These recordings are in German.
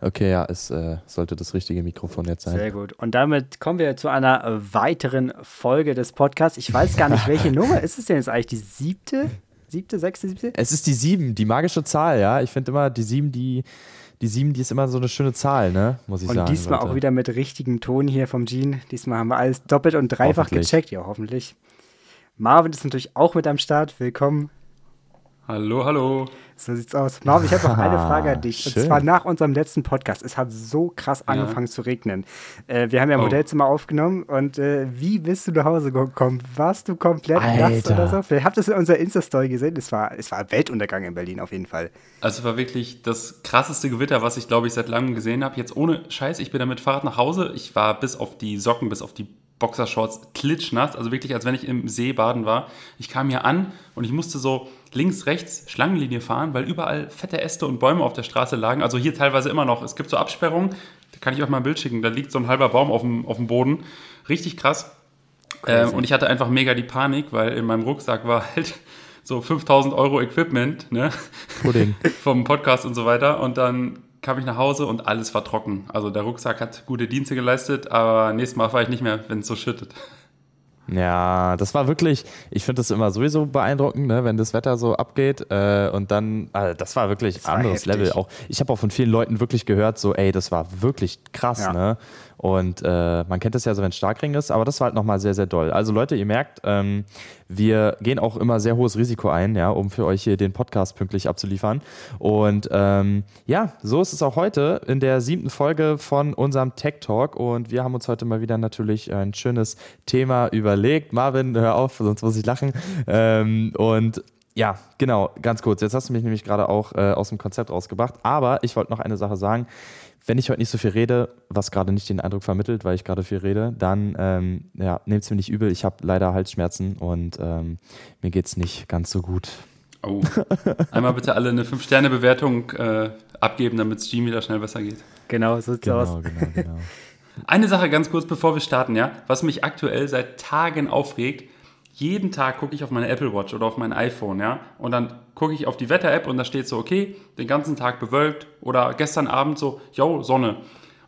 Okay, ja, es äh, sollte das richtige Mikrofon jetzt sein. Sehr gut. Und damit kommen wir zu einer weiteren Folge des Podcasts. Ich weiß gar nicht, welche Nummer ist es denn jetzt eigentlich? Die siebte? Siebte, sechste, siebte? Es ist die sieben, die magische Zahl, ja. Ich finde immer, die sieben, die, die sieben, die ist immer so eine schöne Zahl, ne? Muss ich und sagen. Und diesmal Leute. auch wieder mit richtigem Ton hier vom Gene. Diesmal haben wir alles doppelt und dreifach gecheckt. Ja, hoffentlich. Marvin ist natürlich auch mit am Start. Willkommen. Hallo, hallo. So sieht's aus. Marvin, ich habe noch eine Frage an dich. Schön. Und zwar nach unserem letzten Podcast. Es hat so krass angefangen Ja. zu regnen. Äh, wir haben ja im Oh. Hotelzimmer aufgenommen und äh, wie bist du nach Hause gekommen? Warst du komplett nass oder so? Vielleicht habt ihr es in unserer Insta-Story gesehen. Es war, es war Weltuntergang in Berlin auf jeden Fall. Also es war wirklich das krasseste Gewitter, was ich glaube ich seit langem gesehen habe. Jetzt ohne Scheiß, ich bin dann mit Fahrrad nach Hause. Ich war bis auf die Socken, bis auf die Boxershorts klitschnass, also wirklich als wenn ich im See baden war. Ich kam hier an und ich musste so links, rechts Schlangenlinie fahren, weil überall fette Äste und Bäume auf der Straße lagen. Also hier teilweise immer noch. Es gibt so Absperrungen, da kann ich euch mal ein Bild schicken. Da liegt so ein halber Baum auf dem, auf dem Boden. Richtig krass. Ähm, und ich hatte einfach mega die Panik, weil in meinem Rucksack war halt so 5000 Euro Equipment, ne? Pudding. vom Podcast und so weiter. Und dann kam ich nach Hause und alles war trocken. Also der Rucksack hat gute Dienste geleistet, aber nächstes Mal fahre ich nicht mehr, wenn es so schüttet. Ja, das war wirklich, ich finde das immer sowieso beeindruckend, ne, wenn das Wetter so abgeht äh, und dann, äh, das war wirklich Das war anderes heftig. Level. Auch, ich habe auch von vielen Leuten wirklich gehört, so, ey, das war wirklich krass, Ja. ne? Und äh, man kennt das ja so, wenn es Starkregen ist, aber das war halt nochmal sehr, sehr doll. Also Leute, ihr merkt, ähm, wir gehen auch immer sehr hohes Risiko ein, ja, um für euch hier den Podcast pünktlich abzuliefern. Und ähm, ja, so ist es auch heute in der siebten Folge von unserem Tech Talk. Und wir haben uns heute mal wieder natürlich ein schönes Thema überlegt. Marvin, hör auf, sonst muss ich lachen. Ähm, und ja, genau, ganz kurz. Jetzt hast du mich nämlich gerade auch äh, aus dem Konzept rausgebracht. Aber ich wollte noch eine Sache sagen. Wenn ich heute nicht so viel rede, was gerade nicht den Eindruck vermittelt, weil ich gerade viel rede, dann ähm, ja, nehmt es mir nicht übel. Ich habe leider Halsschmerzen und ähm, mir geht es nicht ganz so gut. Oh. Einmal bitte alle eine 5-Sterne-Bewertung äh, abgeben, damit es Gene wieder schnell besser geht. Genau, so sieht's Genau, aus. genau, genau. Eine Sache ganz kurz, bevor wir starten, ja, was mich aktuell seit Tagen aufregt. Jeden Tag gucke ich auf meine Apple Watch oder auf mein iPhone, ja, und dann gucke ich auf die Wetter-App und da steht so, okay, den ganzen Tag bewölkt oder gestern Abend so, yo, Sonne.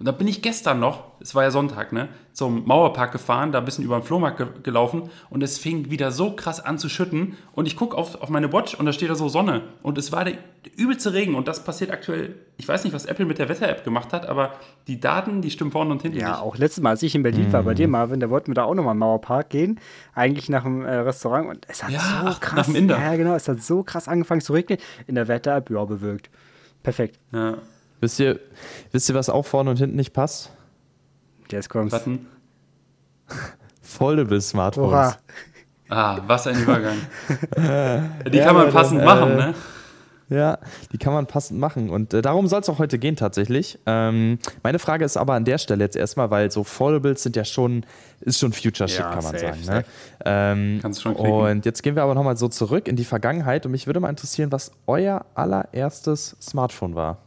Und da bin ich gestern noch, es war ja Sonntag, ne, zum Mauerpark gefahren, da ein bisschen über den Flohmarkt ge gelaufen und es fing wieder so krass an zu schütten und ich gucke auf, auf meine Watch und da steht da so Sonne und es war der übelste Regen und das passiert aktuell, ich weiß nicht, was Apple mit der Wetter-App gemacht hat, aber die Daten, die stimmen vorne und hinten Ja, nicht. auch letztes Mal, als ich in Berlin war bei dir, Marvin, da wollten wir da auch nochmal im Mauerpark gehen. Eigentlich nach dem äh, Restaurant. Und es hat Ja, so ach, krass. nach dem Inder. Ja, genau. Es hat so krass angefangen zu regnen. In der Wetter-App, ja, bewölkt. Perfekt. Ja, Wisst ihr, wisst ihr, was auch vorne und hinten nicht passt? Jetzt kommt's. Button. Foldable Smartphones. Oha. Ah, was ein Übergang. Die Ja, kann man passend äh, machen, ne? Ja, die kann man passend machen. Und äh, darum soll es auch heute gehen tatsächlich. Ähm, meine Frage ist aber an der Stelle jetzt erstmal, weil so Foldables sind ja schon, ist schon Future Shit, Ja, kann man safe, sagen. Ne? Ähm, Kannst schon klicken. und jetzt gehen wir aber nochmal so zurück in die Vergangenheit und mich würde mal interessieren, was euer allererstes Smartphone war.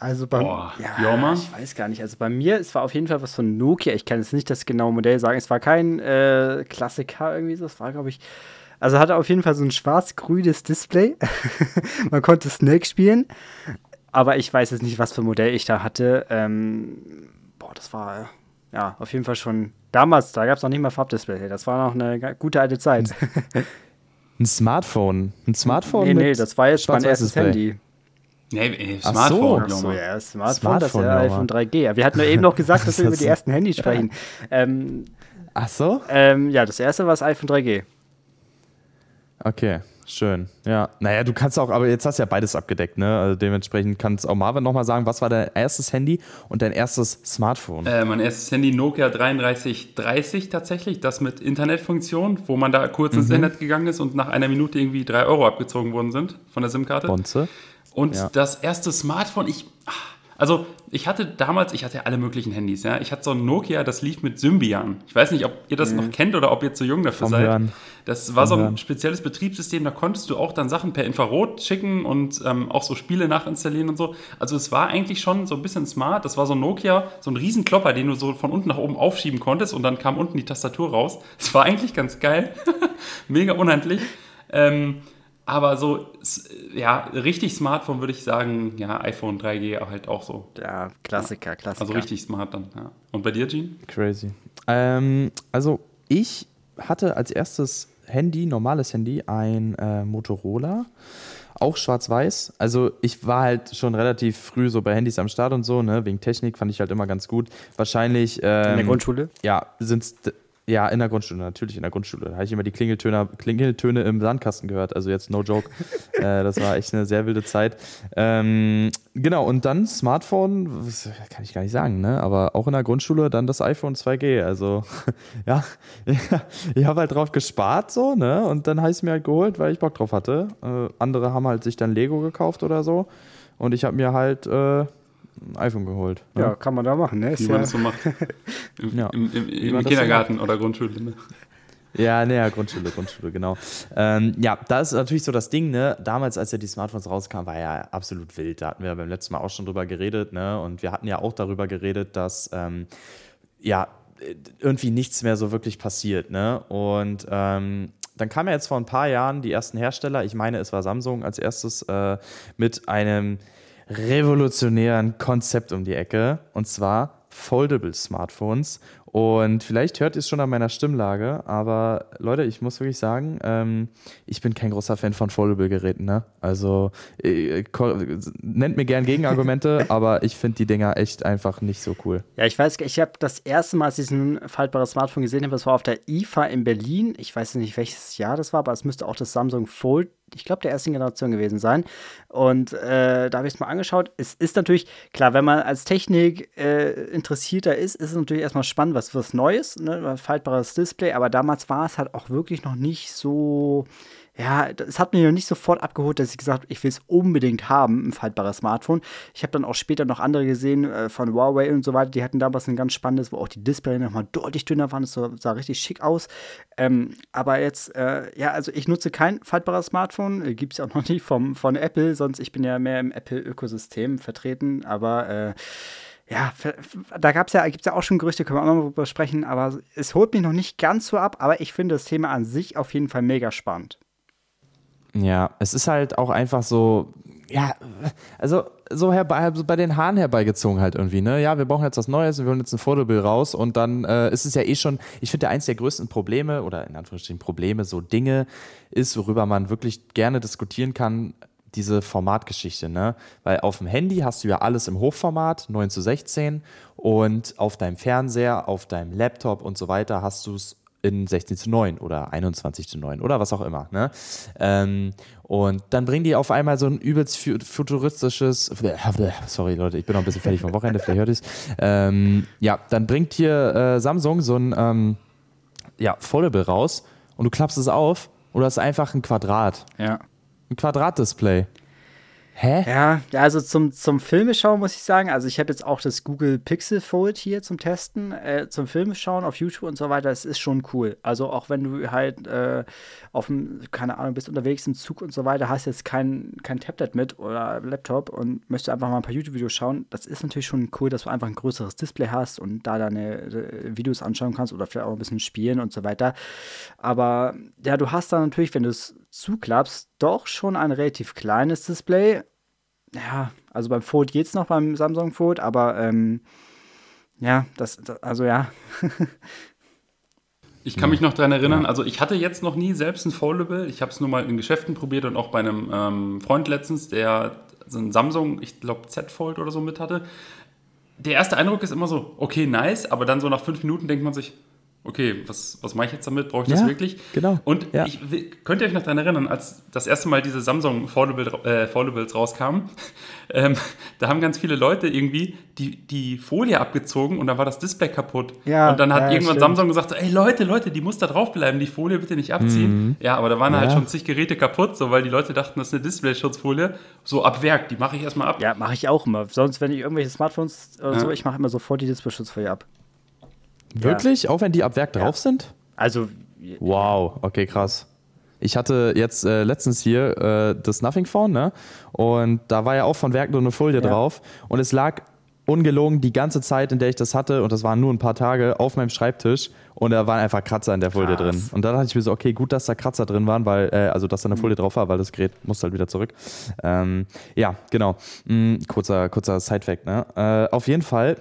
Also bei Boah, ja, ich weiß gar nicht. Also bei mir, es war auf jeden Fall was von Nokia. Ich kann jetzt nicht das genaue Modell sagen. Es war kein äh, Klassiker irgendwie so. Es war, glaube ich, also hatte auf jeden Fall so ein schwarz-grünes Display. Man konnte Snake spielen. Aber ich weiß jetzt nicht, was für ein Modell ich da hatte. Ähm, boah, das war ja auf jeden Fall schon damals. Da gab es noch nicht mal Farbdisplay. Das war noch eine gute alte Zeit. Ein Smartphone. Ein Smartphone? nee, mit nee, das war jetzt mein erstes Display. Handy. Nee, so. Smartphone, Ach so, Junge. ja, das Smartphone, das Smartphone, ist ja iPhone 3G. Ja, wir hatten nur eben noch gesagt, dass wir über Das die ersten Handys sprechen. Ähm, Ach so? ähm, ja, das erste war das iPhone 3G. Okay, schön. Ja, naja, du kannst auch, aber jetzt hast du ja beides abgedeckt, ne? Also dementsprechend kannst auch Marvin nochmal sagen, was war dein erstes Handy und dein erstes Smartphone? Äh, mein erstes Handy Nokia 3330 tatsächlich, das mit Internetfunktion, wo man da kurz ins Internet gegangen ist und nach einer Minute irgendwie 3 Euro abgezogen worden sind von der SIM-Karte. Bonze? Und Ja. das erste Smartphone, ich. Also, ich hatte damals, ich hatte ja alle möglichen Handys, ja. Ich hatte so ein Nokia, das lief mit Symbian. Ich weiß nicht, ob ihr das noch kennt oder ob ihr zu jung dafür Vom seid. Hören. Das war so ein Hören. spezielles Betriebssystem, da konntest du auch dann Sachen per Infrarot schicken und ähm, auch so Spiele nachinstallieren und so. Also, es war eigentlich schon so ein bisschen smart. Das war so ein Nokia, so ein Riesenklopper, den du so von unten nach oben aufschieben konntest und dann kam unten die Tastatur raus. Es war eigentlich ganz geil. Mega unhandlich. Ähm, Aber so, ja, richtig Smartphone würde ich sagen, ja, iPhone 3G halt auch so. Ja, Klassiker, Klassiker. Also richtig smart dann, ja. Und bei dir, Gene? Crazy. Ähm, also ich hatte als erstes Handy, normales Handy, ein äh, Motorola. Auch schwarz-weiß. Also ich war halt schon relativ früh so bei Handys am Start und so, ne? Wegen Technik fand ich halt immer ganz gut. Wahrscheinlich. Ähm, In der Grundschule? Ja, sind ja, in der Grundschule, natürlich in der Grundschule. Da habe ich immer die Klingeltöne, Klingeltöne im Sandkasten gehört. Also jetzt no joke. äh, das war echt eine sehr wilde Zeit. Ähm, genau, und dann Smartphone, kann ich gar nicht sagen, ne? Aber auch in der Grundschule dann das iPhone 2G. Also ja, ich habe halt drauf gespart so, ne? Und dann habe ich es mir halt geholt, weil ich Bock drauf hatte. Äh, andere haben halt sich dann Lego gekauft oder so. Und ich habe mir halt äh, ein iPhone geholt. Ne? Ja, kann man da machen, ne? Wie man das so macht. Im, ja. im, im, im Kindergarten so oder Grundschule. Ne? Ja, ne, ja, Grundschule, Grundschule, genau. Ähm, ja, da ist natürlich so das Ding, ne? Damals, als ja die Smartphones rauskamen, war ja absolut wild. Da hatten wir beim letzten Mal auch schon drüber geredet, ne? Und wir hatten ja auch darüber geredet, dass ähm, ja irgendwie nichts mehr so wirklich passiert, ne? Und ähm, dann kam ja jetzt vor ein paar Jahren die ersten Hersteller, ich meine, es war Samsung als erstes, äh, mit einem revolutionären Konzept um die Ecke. Und zwar Foldable Smartphones. Und vielleicht hört ihr es schon an meiner Stimmlage, aber Leute, ich muss wirklich sagen, ähm, ich bin kein großer Fan von Foldable-Geräten. Ne? Also äh, nennt mir gern Gegenargumente, aber ich finde die Dinger echt einfach nicht so cool. Ja, ich weiß, ich habe das erste Mal, als ich ein faltbares Smartphone gesehen habe, das war auf der IFA in Berlin. Ich weiß nicht, welches Jahr das war, aber es müsste auch das Samsung Fold ich glaube, der ersten Generation gewesen sein. Und äh, da habe ich es mal angeschaut. Es ist natürlich, klar, wenn man als Technik äh, interessierter ist, ist es natürlich erstmal spannend, was was Neues, ne? faltbares Display, aber damals war es halt auch wirklich noch nicht so ja, es hat mich noch nicht sofort abgeholt, dass ich gesagt habe, ich will es unbedingt haben, ein faltbares Smartphone. Ich habe dann auch später noch andere gesehen äh, von Huawei und so weiter, die hatten damals ein ganz spannendes, wo auch die Display nochmal deutlich dünner waren, das sah richtig schick aus. Ähm, aber jetzt, äh, ja, also ich nutze kein faltbares Smartphone, äh, gibt es auch noch nicht vom, von Apple, sonst ich bin ja mehr im Apple-Ökosystem vertreten, aber äh, ja, da gab's ja, gibt es ja auch schon Gerüchte, können wir auch noch drüber sprechen, aber es holt mich noch nicht ganz so ab, aber ich finde das Thema an sich auf jeden Fall mega spannend. Ja, es ist halt auch einfach so, ja, also so herbei, also bei den Haaren herbeigezogen halt irgendwie, ne? Ja, wir brauchen jetzt was Neues, wir wollen jetzt ein Fotobild raus und dann äh, ist es ja eh schon, ich finde, eins der größten Probleme oder in Anführungsstrichen Probleme, so Dinge ist, worüber man wirklich gerne diskutieren kann, diese Formatgeschichte, ne? Weil auf dem Handy hast du ja alles im Hochformat, 9 zu 16 und auf deinem Fernseher, auf deinem Laptop und so weiter hast du es in 16 zu 9 oder 21 zu 9 oder was auch immer. Ne? Ähm, und dann bringen die auf einmal so ein übelst futuristisches, sorry Leute, ich bin noch ein bisschen fertig vom Wochenende, vielleicht hört ihr es. Ähm, ja, dann bringt hier äh, Samsung so ein ähm, ja, Foldable raus und du klappst es auf und du hast einfach ein Quadrat. Ja. Ein Quadratdisplay. Hä? Ja, also zum, zum Filmeschauen muss ich sagen, also ich habe jetzt auch das Google Pixel Fold hier zum Testen, äh, zum Filmeschauen auf YouTube und so weiter, es ist schon cool. Also auch wenn du halt äh, auf dem, keine Ahnung, bist unterwegs im Zug und so weiter, hast jetzt kein, kein Tablet mit oder Laptop und möchtest einfach mal ein paar YouTube-Videos schauen, das ist natürlich schon cool, dass du einfach ein größeres Display hast und da deine äh, Videos anschauen kannst oder vielleicht auch ein bisschen spielen und so weiter. Aber ja, du hast da natürlich, wenn du es zuklappst, doch schon ein relativ kleines Display ja, also beim Fold geht es noch beim Samsung Fold, aber ähm, ja, das, das, also ja. ich kann mich noch daran erinnern, also ich hatte jetzt noch nie selbst ein Foldable. Ich habe es nur mal in Geschäften probiert und auch bei einem ähm, Freund letztens, der so ein Samsung, ich glaube Z Fold oder so mit hatte. Der erste Eindruck ist immer so, okay, nice, aber dann so nach fünf Minuten denkt man sich, okay, was, was mache ich jetzt damit? Brauche ich das wirklich? Genau. Und ja. ich, könnt ihr euch noch daran erinnern, als das erste Mal diese Samsung äh, Foldables rauskamen, ähm, da haben ganz viele Leute irgendwie die, die Folie abgezogen und da war das Display kaputt. Ja, und dann hat ja, irgendwann stimmt. Samsung gesagt, ey Leute, Leute, die muss da drauf bleiben, die Folie bitte nicht abziehen. Mhm. Ja, aber da waren halt ja. halt schon zig Geräte kaputt, so weil die Leute dachten, das ist eine Display-Schutzfolie. So ab Werk, die mache ich erstmal ab. Ja, mache ich auch immer. Sonst, wenn ich irgendwelche Smartphones oder so, ich mache immer sofort die Display-Schutzfolie ab. Wirklich? Ja. Auch wenn die ab Werk drauf sind? Also. Wow, okay, krass. Ich hatte jetzt äh, letztens hier äh, das Nothing Phone, ne? Und da war ja auch von Werk nur eine Folie ja. drauf. Und es lag ungelogen die ganze Zeit, in der ich das hatte, und das waren nur ein paar Tage, auf meinem Schreibtisch und da waren einfach Kratzer in der Folie Krass. drin. Und da dachte ich mir so, okay, gut, dass da Kratzer drin waren, weil, äh, also dass da Mhm. eine Folie drauf war, weil das Gerät musste halt wieder zurück. Ähm, ja, genau. Mm, kurzer, kurzer Side-Fact, ne? Äh, auf jeden Fall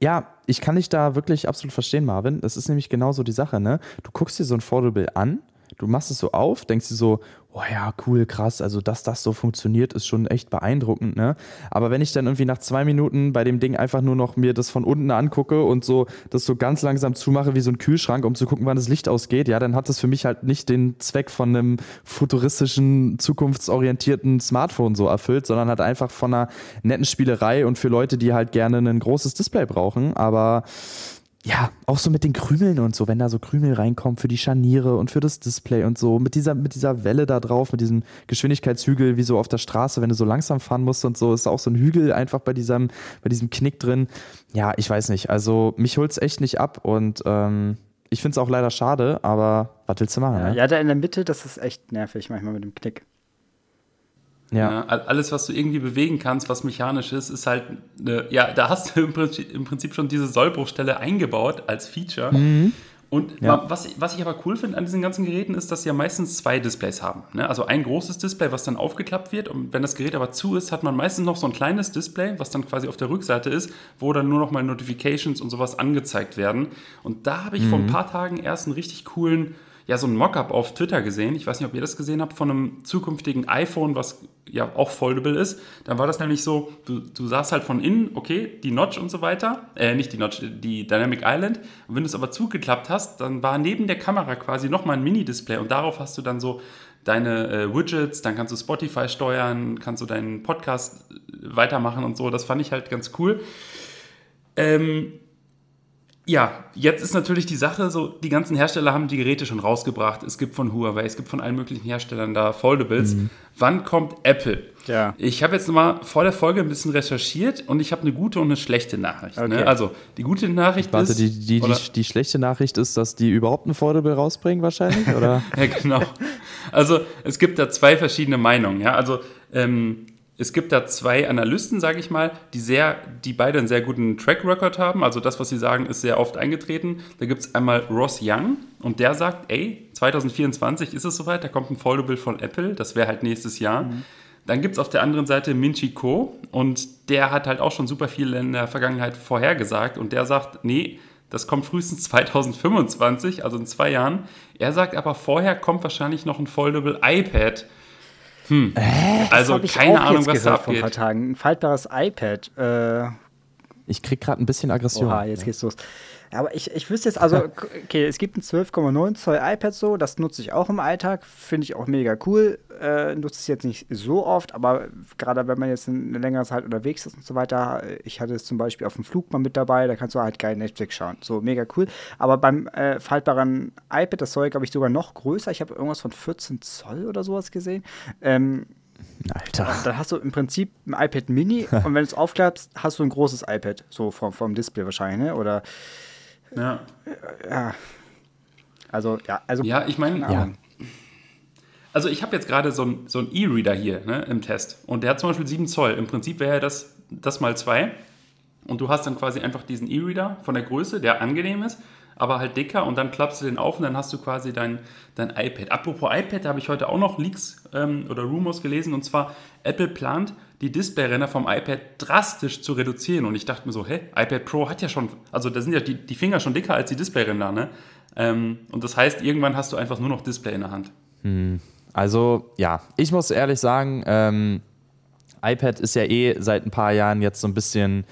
ja, ich kann dich da wirklich absolut verstehen, Marvin. Das ist nämlich genauso die Sache, ne? Du guckst dir so ein Foldable an, du machst es so auf, denkst dir so, oh ja, cool, krass, also dass das so funktioniert, ist schon echt beeindruckend, ne? Aber wenn ich dann irgendwie nach zwei Minuten bei dem Ding einfach nur noch mir das von unten angucke und so das so ganz langsam zumache wie so ein Kühlschrank, um zu gucken, wann das Licht ausgeht, ja, dann hat das für mich halt nicht den Zweck von einem futuristischen, zukunftsorientierten Smartphone so erfüllt, sondern halt einfach von einer netten Spielerei und für Leute, die halt gerne ein großes Display brauchen, aber ja, auch so mit den Krümeln und so, wenn da so Krümel reinkommen für die Scharniere und für das Display und so, mit dieser, mit dieser Welle da drauf, mit diesem Geschwindigkeitshügel, wie so auf der Straße, wenn du so langsam fahren musst und so, ist auch so ein Hügel einfach bei diesem, bei diesem Knick drin. Ja, ich weiß nicht. Also mich holt es echt nicht ab und ähm, ich finde es auch leider schade, aber was willst du machen? Ja, ne? ja, da in der Mitte, das ist echt nervig manchmal mit dem Knick. Ja. all- alles, was du irgendwie bewegen kannst, was mechanisch ist, ist halt, eine, ja, da hast du im Prinzip, im Prinzip schon diese Sollbruchstelle eingebaut als Feature. Und Ja. was, ich- was ich aber cool finde an diesen ganzen Geräten, ist, dass sie ja meistens zwei Displays haben. Ne? Also ein großes Display, was dann aufgeklappt wird. Und wenn das Gerät aber zu ist, hat man meistens noch so ein kleines Display, was dann quasi auf der Rückseite ist, wo dann nur noch mal Notifications und sowas angezeigt werden. Und da habe ich vor ein paar Tagen erst einen richtig coolen, ja, so ein Mockup auf Twitter gesehen. Ich weiß nicht, ob ihr das gesehen habt, von einem zukünftigen iPhone, was ja auch foldable ist. Dann war das nämlich so, du, du sahst halt von innen, okay, die Notch und so weiter, äh, nicht die Notch, die Dynamic Island. Und wenn du es aber zugeklappt hast, dann war neben der Kamera quasi nochmal ein Mini-Display und darauf hast du dann so deine äh, Widgets, dann kannst du Spotify steuern, kannst du deinen Podcast äh, weitermachen und so. Das fand ich halt ganz cool. Ähm, ja, jetzt ist natürlich die Sache so, die ganzen Hersteller haben die Geräte schon rausgebracht. Es gibt von Huawei, es gibt von allen möglichen Herstellern da Foldables. Wann kommt Apple? Ja. Ich habe jetzt mal vor der Folge ein bisschen recherchiert und ich habe eine gute und eine schlechte Nachricht. Okay. Ne? Also, die gute Nachricht Warte, ist... die, die, oder- die, die schlechte Nachricht ist, dass die überhaupt ein Foldable rausbringen wahrscheinlich, oder? Ja, genau. Also es gibt da zwei verschiedene Meinungen. Ja? Also ähm, es gibt da zwei Analysten, sage ich mal, die sehr, die beide einen sehr guten Track Record haben. Also das, was sie sagen, ist sehr oft eingetreten. Da gibt es einmal Ross Young und der sagt, ey, 2024 ist es soweit, da kommt ein Foldable von Apple. Das wäre halt nächstes Jahr. Dann gibt es auf der anderen Seite Minchi Ko und der hat halt auch schon super viel in der Vergangenheit vorhergesagt und der sagt, nee, das kommt frühestens 2025, also in zwei Jahren. Er sagt aber, vorher kommt wahrscheinlich noch ein Foldable iPad. Hm. also Hab ich keine Ahnung, jetzt was da vor ein paar abgeht. Tagen. Ein faltbares iPad. Äh, Ich krieg gerade ein bisschen Aggression. oha, jetzt geht's los. Aber ich, ich wüsste jetzt, also, okay, es gibt ein 12,9 Zoll iPad so, das nutze ich auch im Alltag, finde ich auch mega cool. Äh, nutze es jetzt nicht so oft, aber gerade wenn man jetzt eine längere Zeit unterwegs ist und so weiter, ich hatte es zum Beispiel auf dem Flug mal mit dabei, da kannst du halt geil Netflix schauen. So, mega cool. Aber beim äh, faltbaren iPad, das soll, glaube ich, sogar noch größer. Ich habe irgendwas von 14 Zoll oder sowas gesehen. Ähm, Alter. dann hast du im Prinzip ein iPad Mini und wenn du es aufklappst, hast du ein großes iPad, so vom, vom Display wahrscheinlich, ne? Oder Ja. also ja, also ja, ich meine, Ahnung. Also ich habe jetzt gerade so einen so E-Reader hier ne, im Test und der hat zum Beispiel 7 Zoll. Im Prinzip wäre das, das mal 2 und du hast dann quasi einfach diesen E-Reader von der Größe, der angenehm ist, aber halt dicker und dann klappst du den auf und dann hast du quasi dein, dein iPad. Apropos iPad, da habe ich heute auch noch Leaks ähm, oder Rumors gelesen und zwar Apple plant, die Displayränder vom iPad drastisch zu reduzieren und ich dachte mir so, hä, iPad Pro hat ja schon, also da sind ja die, die Finger schon dicker als die Displayränder, ne? Ähm, und das heißt, irgendwann hast du einfach nur noch Display in der Hand. Also, ja, ich muss ehrlich sagen, ähm, iPad ist ja eh seit ein paar Jahren jetzt so ein bisschen,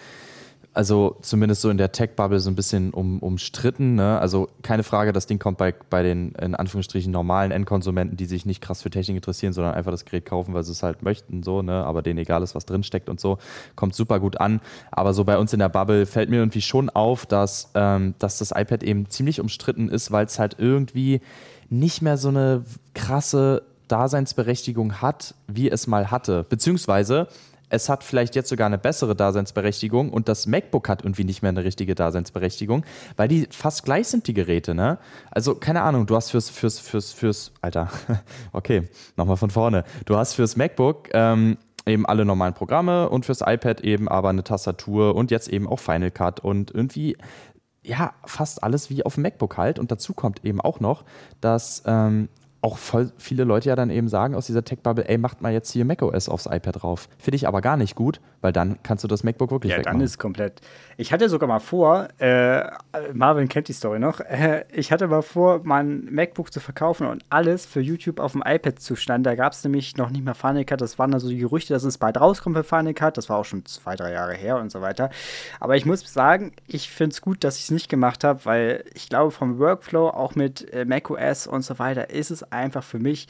also zumindest so in der Tech-Bubble so ein bisschen um, umstritten. Ne? Also keine Frage, das Ding kommt bei, bei den in Anführungsstrichen normalen Endkonsumenten, die sich nicht krass für Technik interessieren, sondern einfach das Gerät kaufen, weil sie es halt möchten, so, ne? aber denen egal ist, was drinsteckt und so, kommt super gut an. Aber so bei uns in der Bubble fällt mir irgendwie schon auf, dass, ähm, dass das iPad eben ziemlich umstritten ist, weil es halt irgendwie nicht mehr so eine krasse Daseinsberechtigung hat, wie es mal hatte. Beziehungsweise es hat vielleicht jetzt sogar eine bessere Daseinsberechtigung und das MacBook hat irgendwie nicht mehr eine richtige Daseinsberechtigung, weil die fast gleich sind, die Geräte, ne? Also, keine Ahnung, du hast fürs, fürs, fürs, fürs, Alter, okay, nochmal von vorne. Du hast fürs MacBook, ähm, eben alle normalen Programme und fürs iPad eben aber eine Tastatur und jetzt eben auch Final Cut und irgendwie ja, fast alles wie auf dem MacBook halt. Und dazu kommt eben auch noch, dass ähm, auch voll viele Leute ja dann eben sagen aus dieser Tech-Bubble, ey, macht mal jetzt hier macOS aufs iPad drauf. Finde ich aber gar nicht gut, weil dann kannst du das MacBook wirklich Ja, wegmachen. dann ist komplett. Ich hatte sogar mal vor, äh, Marvin kennt die Story noch, äh, ich hatte mal vor, mein MacBook zu verkaufen und alles für YouTube auf dem iPad zu stellen. Da gab es nämlich noch nicht mal Final Cut. Das waren also die Gerüchte, dass es bald rauskommt für Final Cut. Das war auch schon zwei, drei Jahre her und so weiter. Aber ich muss sagen, ich finde es gut, dass ich es nicht gemacht habe, weil ich glaube, vom Workflow, auch mit äh, macOS und so weiter, ist es einfach für mich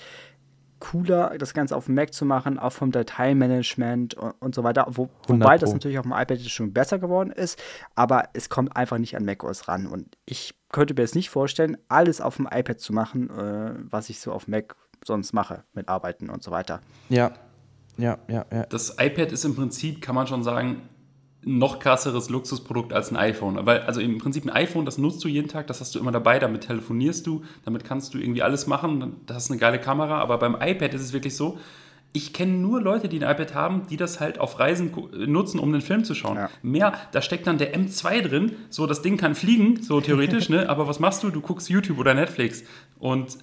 cooler, das Ganze auf dem Mac zu machen, auch vom Dateimanagement und, und so weiter. Wo, 100 wobei das natürlich auf dem iPad schon besser geworden ist, aber es kommt einfach nicht an macOS ran. Und ich könnte mir jetzt nicht vorstellen, alles auf dem iPad zu machen, äh, was ich so auf Mac sonst mache, mit Arbeiten und so weiter. Ja, ja, ja, ja. Das iPad ist im Prinzip, kann man schon sagen, noch krasseres Luxusprodukt als ein iPhone. Weil, also im Prinzip ein iPhone, das nutzt du jeden Tag, das hast du immer dabei, damit telefonierst du, damit kannst du irgendwie alles machen, das ist eine geile Kamera, aber beim iPad ist es wirklich so, ich kenne nur Leute, die ein iPad haben, die das halt auf Reisen nutzen, um den Film zu schauen. Ja. Mehr, da steckt dann der M2 drin, so das Ding kann fliegen, so theoretisch, ne? aber was machst du? Du guckst YouTube oder Netflix und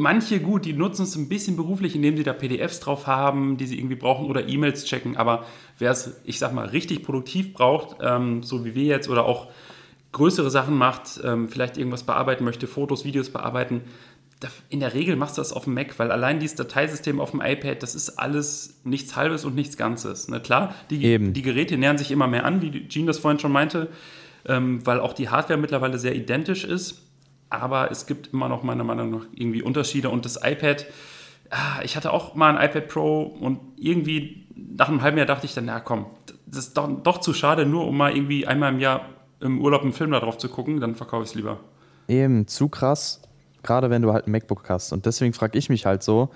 Manche gut, die nutzen es ein bisschen beruflich, indem sie da PDFs drauf haben, die sie irgendwie brauchen oder E-Mails checken. Aber wer es, ich sag mal, richtig produktiv braucht, ähm, so wie wir jetzt oder auch größere Sachen macht, ähm, vielleicht irgendwas bearbeiten möchte, Fotos, Videos bearbeiten, in der Regel machst du das auf dem Mac, weil allein dieses Dateisystem auf dem iPad, das ist alles nichts Halbes und nichts Ganzes. Ne? Klar, die, die Geräte nähern sich immer mehr an, wie Jean das vorhin schon meinte, ähm, weil auch die Hardware mittlerweile sehr identisch ist. Aber es gibt immer noch meiner Meinung nach irgendwie Unterschiede. Und das iPad, ah, ich hatte auch mal ein iPad Pro und irgendwie nach einem halben Jahr dachte ich dann, na komm, das ist doch, doch zu schade, nur um mal irgendwie einmal im Jahr im Urlaub einen Film da drauf zu gucken, dann verkaufe ich es lieber. Eben, zu krass, gerade wenn du halt ein MacBook hast. Und deswegen frage ich mich halt so,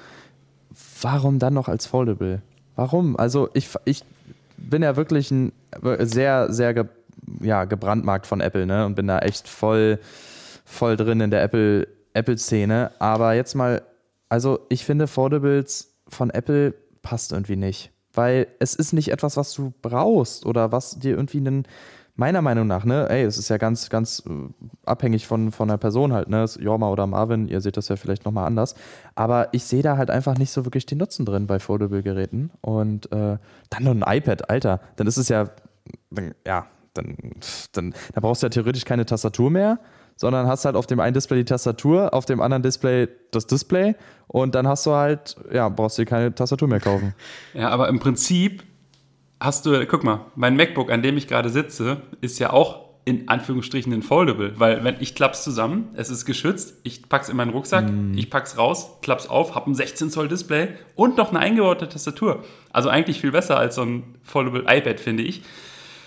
warum dann noch als Foldable? Warum? Also ich, ich bin ja wirklich ein sehr, sehr ge, ja, gebrandmarkt von Apple, ne? Und bin da echt voll, voll drin in der Apple, Apple-Szene. Aber jetzt mal, also ich finde Foldables von Apple passt irgendwie nicht. Weil es ist nicht etwas, was du brauchst oder was dir irgendwie einen, meiner Meinung nach, ne, ey, es ist ja ganz, ganz äh, abhängig von, von der Person halt, ne, Jorma oder Marvin, ihr seht das ja vielleicht nochmal anders, aber ich sehe da halt einfach nicht so wirklich den Nutzen drin bei Foldable-Geräten und äh, dann noch ein iPad, Alter, dann ist es ja, ja, dann, dann, dann brauchst du ja theoretisch keine Tastatur mehr, sondern hast halt auf dem einen Display die Tastatur, auf dem anderen Display das Display und dann hast du halt, ja, brauchst du dir keine Tastatur mehr kaufen. Ja, aber im Prinzip hast du, guck mal, mein MacBook, an dem ich gerade sitze, ist ja auch in Anführungsstrichen ein Foldable, weil wenn ich klapp's zusammen, es ist geschützt, ich pack's in meinen Rucksack, ich pack's raus, klapp's auf, hab ein 16 Zoll Display und noch eine eingebaute Tastatur. Also eigentlich viel besser als so ein Foldable iPad, finde ich.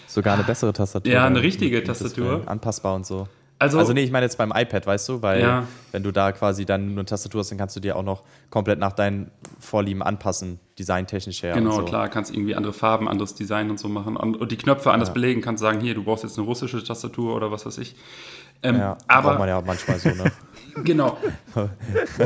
Sogar eine bessere Tastatur. Ja, eine richtige Tastatur. Anpassbar und so. Also, Also nee, ich meine jetzt beim iPad, weißt du, weil Ja. wenn du da quasi dann nur eine Tastatur hast, dann kannst du dir auch noch komplett nach deinen Vorlieben anpassen, designtechnisch her. Genau, so. klar, kannst irgendwie andere Farben, anderes Design und so machen und, und die Knöpfe anders belegen, kannst sagen, hier, du brauchst jetzt eine russische Tastatur oder was weiß ich. Ähm, Ja, braucht man aber ja manchmal so, ne? genau.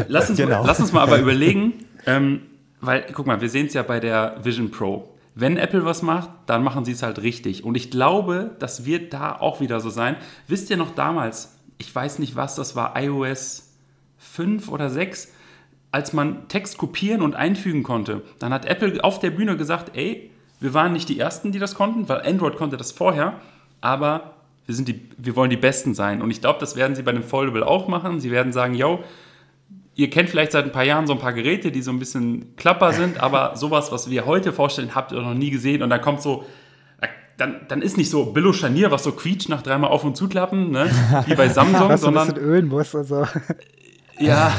lass, uns, Genau. lass uns mal aber überlegen, ähm, weil, guck mal, wir sehen es ja bei der Vision Pro. Wenn Apple was macht, dann machen sie es halt richtig. Und ich glaube, das wird da auch wieder so sein. Wisst ihr noch damals, ich weiß nicht was, das war iOS 5 oder 6, als man Text kopieren und einfügen konnte, dann hat Apple auf der Bühne gesagt, ey, wir waren nicht die Ersten, die das konnten, weil Android konnte das vorher, aber wir, sind die, wir wollen die Besten sein. Und ich glaube, das werden sie bei dem Foldable auch machen. Sie werden sagen, yo, ihr kennt vielleicht seit ein paar Jahren so ein paar Geräte, die so ein bisschen klapper sind, aber sowas, was wir heute vorstellen, habt ihr noch nie gesehen. Und dann kommt so, dann, dann ist nicht so Billo Scharnier, was so quietscht nach dreimal auf und zuklappen, ne? wie bei Samsung, Was so ein bisschen sondern ölen muss und so. ja,